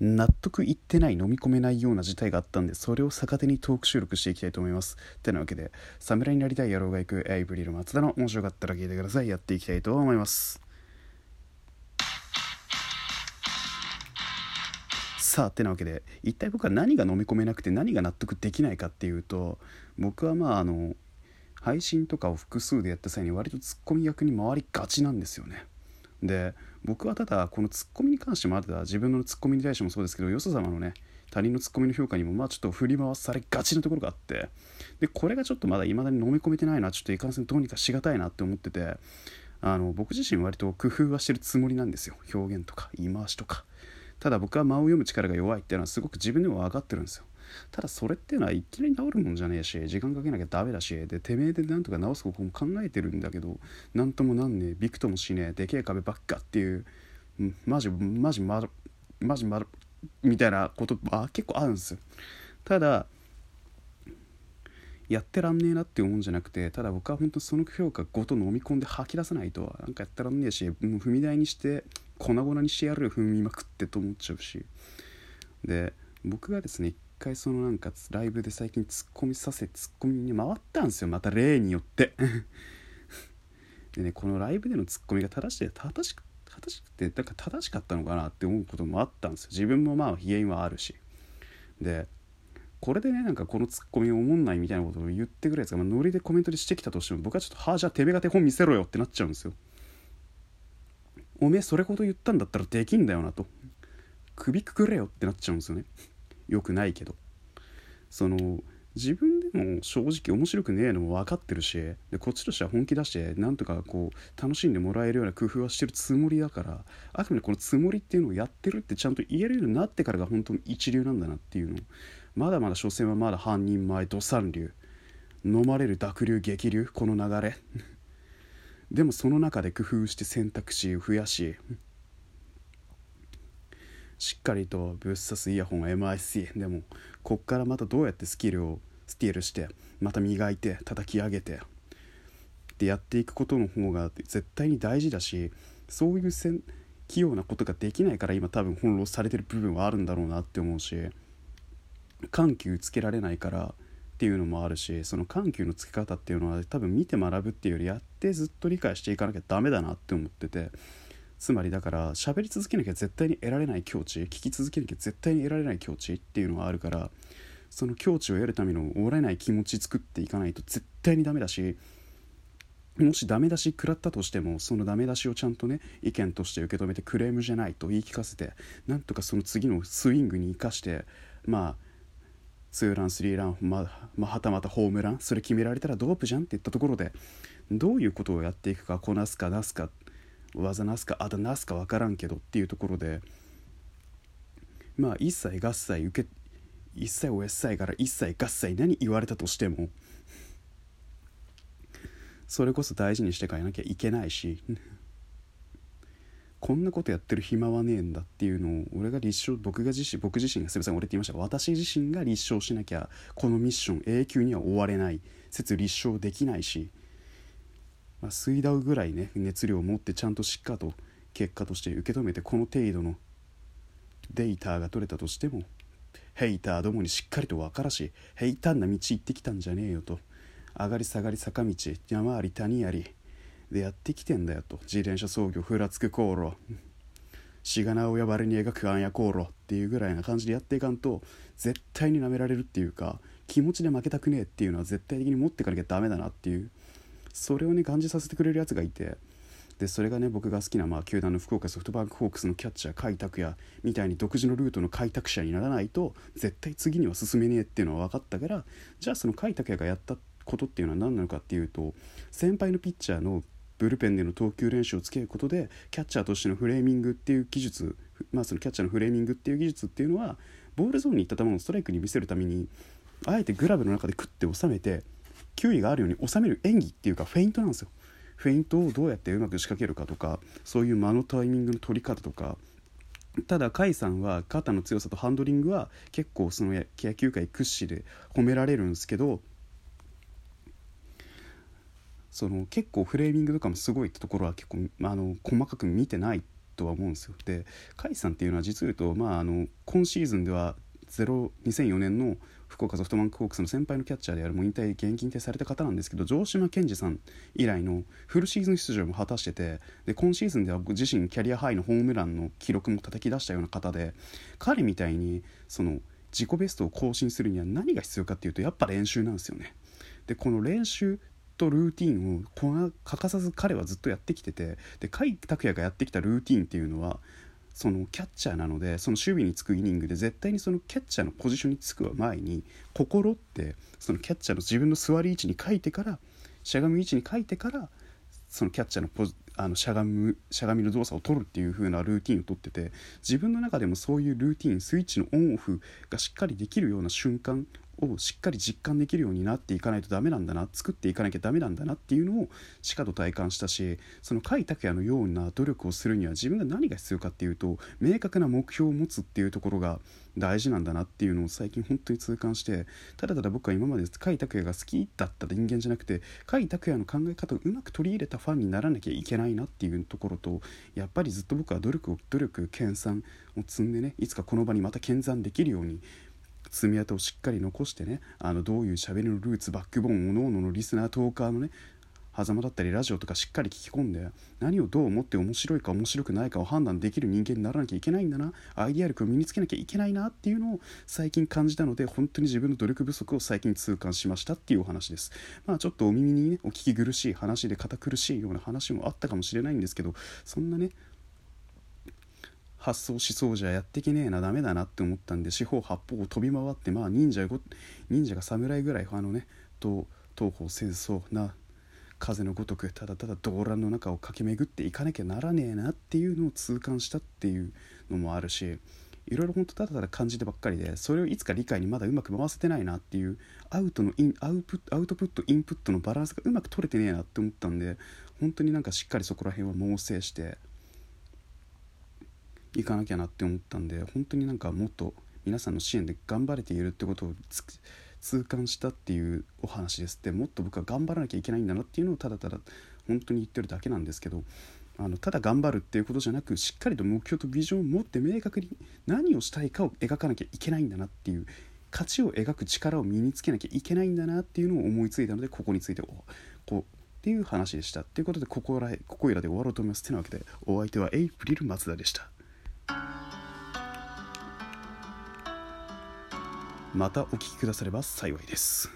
納得いってない飲み込めないような事態があったんでそれを逆手にトーク収録していきたいと思います。てなわけで侍になりたい野郎が行くエイブリル松田の面白かったら聞いてくださいやっていきたいと思います。さあてなわけで一体僕は何が飲み込めなくて何が納得できないかっていうと僕はまああの配信とかを複数でやった際に割とツッコミ役に回りがちなんですよね。で僕はただこのツッコミに関してもまだ自分のツッコミに対してもそうですけどよそ様のね他人のツッコミの評価にもまあちょっと振り回されがちなところがあってでこれがちょっとまだ未だに飲み込めてないなちょっといかんせんどうにかしがたいなって思っててあの僕自身割と工夫はしてるつもりなんですよ。表現とか言い回しとか。ただ僕は間を読む力が弱いっていうのはすごく自分でも分かってるんですよ。ただそれっていうのはいきなり治るもんじゃねえし時間かけなきゃダメだしでてめえでなんとか治す方法も考えてるんだけどなんともなんねえびくともしねえでけえ壁ばっかっていうマジマジママジマみたいなことあ結構あるんですよ。ただやってらんねえなって思うんじゃなくてただ僕は本当その評価ごと飲み込んで吐き出さないとなんかやってらんねえしもう踏み台にして粉々にしてやる踏みまくってと思っちゃうし。で僕がですね一回そのなんかライブで最近ツッコミさせツッコミに回ったんですよ。また例によって。でねこのライブでのツッコミが正しくて正しく正しくてなんか正しかったのかなって思うこともあったんですよ。自分もまあ原因はあるし。でこれでねなんかこのツッコミおもんないみたいなことを言ってくるやつが、まあ、ノリでコメントでしてきたとしても僕はちょっと「はあじゃあてめえが手本見せろよ」ってなっちゃうんですよ。おめえそれほど言ったんだったらできんだよなと。首くくれよってなっちゃうんですよね。よくないけど。その自分でも正直面白くねえのも分かってるしでこっちとしては本気出してなんとかこう楽しんでもらえるような工夫はしてるつもりだからあくまでこのつもりっていうのをやってるってちゃんと言えるようになってからが本当に一流なんだなっていうの。まだまだ所詮はまだ半人前土三流。飲まれる濁流激流この流れ。でもその中で工夫して選択肢を増やししっかりとぶっ刺すイヤホン MIC でもこっからまたどうやってスキルをスティールしてまた磨いて叩き上げてでやっていくことの方が絶対に大事だしそういう器用なことができないから今多分翻弄されてる部分はあるんだろうなって思うし緩急つけられないからっていうのもあるしその緩急のつけ方っていうのは多分見て学ぶっていうよりやってずっと理解していかなきゃダメだなって思っててつまりだから喋り続けなきゃ絶対に得られない境地聞き続けなきゃ絶対に得られない境地っていうのがあるからその境地を得るための折れない気持ち作っていかないと絶対にダメだしもしダメ出し食らったとしてもそのダメ出しをちゃんとね意見として受け止めてクレームじゃないと言い聞かせてなんとかその次のスイングに生かしてまあツーランスリーラン、ま、まあ、はたまたホームランそれ決められたらドープじゃんって言ったところでどういうことをやっていくかこなすかなすか技なすかあだなすか分からんけどっていうところでまあ一切合切受け一切おやっさいから一切合切何言われたとしてもそれこそ大事にしてかなきゃいけないしこんなことやってる暇はねえんだっていうのを俺が立証僕が自身僕自身がすみません俺って言いました私自身が立証しなきゃこのミッション永久には終われない。説立証できないし、まあ、水道ぐらいね熱量を持ってちゃんとしっかりと結果として受け止めてこの程度のデータが取れたとしてもヘイターどもにしっかりと分からしヘターな道行ってきたんじゃねえよと。上がり下がり坂道山あり谷ありでやってきてんだよと。自転車操業ふらつく航路。しがな親バレに描く暗夜航路。っていうぐらいな感じでやっていかんと絶対になめられるっていうか気持ちで負けたくねえっていうのは絶対的に持ってかなきゃダメだなっていうそれをね感じさせてくれるやつがいてでそれがね僕が好きな、まあ、球団の福岡ソフトバンクホークスのキャッチャー開拓也みたいに独自のルートの開拓者にならないと絶対次には進めねえっていうのは分かったからじゃあその開拓也がやったことっていうのは何なのかっていうと先輩のピッチャーのブルペンでの投球練習をつけることでキャッチャーとしてのフレーミングっていう技術まあそのキャッチャーのフレーミングっていう技術っていうのはボールゾーンに行った球をストライクに見せるためにあえてグラブの中でクッて収めて球威があるように収める演技っていうかフェイントなんですよ。フェイントをどうやってうまく仕掛けるかとかそういう間のタイミングの取り方とかただ甲斐さんは肩の強さとハンドリングは結構その野球界屈指で褒められるんですけどその結構フレーミングとかもすごいってところは結構あの細かく見てないとは思うんですよで甲斐さんっていうのは実を言うと、まあ、あの今シーズンでは2004年の福岡ソフトバンクホークスの先輩のキャッチャーであるもう引退現金退された方なんですけど城島健二さん以来のフルシーズン出場も果たしててで今シーズンでは自身キャリアハイのホームランの記録も叩き出したような方で彼みたいにその自己ベストを更新するには何が必要かっていうとやっぱ練習なんですよね。でこの練習とルーティンを欠かさず彼はずっとやってきててで甲斐拓也がやってきたルーティンっていうのはそのキャッチャーなのでその守備につくイニングで絶対にそのキャッチャーのポジションにつくは前に心ってそのキャッチャーの自分の座り位置に書いてからしゃがむ位置に書いてからそのキャッチャーのポジあのしゃがむしゃがみの動作を取るっていう風なルーティンをとってて自分の中でもそういうルーティンスイッチのオンオフがしっかりできるような瞬間をしっかり実感できるようになっていかないとダメなんだな作っていかなきゃダメなんだなっていうのをしかと体感したしその甲斐拓也のような努力をするには自分が何が必要かっていうと明確な目標を持つっていうところが大事なんだなっていうのを最近本当に痛感してただただ僕は今まで甲斐拓也が好きだった人間じゃなくて甲斐拓也の考え方をうまく取り入れたファンにならなきゃいけないなっていうところとやっぱりずっと僕は努力を努力研鑽を積んでねいつかこの場にまた研鑽できるように爪痕をしっかり残してねあのどういう喋りのルーツバックボーンおのおののリスナートーカーのね狭間だったりラジオとかしっかり聞き込んで何をどう思って面白いか面白くないかを判断できる人間にならなきゃいけないんだなアイデア力を身につけなきゃいけないなっていうのを最近感じたので本当に自分の努力不足を最近痛感しましたっていうお話です。まあちょっとお耳にねお聞き苦しい話で堅苦しいような話もあったかもしれないんですけどそんなね発想しそうじゃやってけねえなダメだなって思ったんで四方八方を飛び回ってまあ忍者ご忍者が侍ぐらいあのねと東方戦争な風のごとくただただ動乱の中を駆け巡っていかなきゃならねえなっていうのを痛感したっていうのもあるしいろいろ本当ただただ感じてばっかりでそれをいつか理解にまだうまく回せてないなっていうアウトのインアウプアウトプットインプットのバランスがうまく取れてねえなって思ったんで本当になんかしっかりそこら辺は猛省していかなきゃなって思ったんで本当になんかもっと皆さんの支援で頑張れているってことを痛感したっていうお話ですってもっと僕は頑張らなきゃいけないんだなっていうのをただただ本当に言ってるだけなんですけどあのただ頑張るっていうことじゃなくしっかりと目標とビジョンを持って明確に何をしたいかを描かなきゃいけないんだなっていう価値を描く力を身につけなきゃいけないんだなっていうのを思いついたのでここについてこうっていう話でした。ということでここらここいらで終わろうと思います。てなわけでお相手はエイプリル松田でした。またお聴きくだされば幸いです。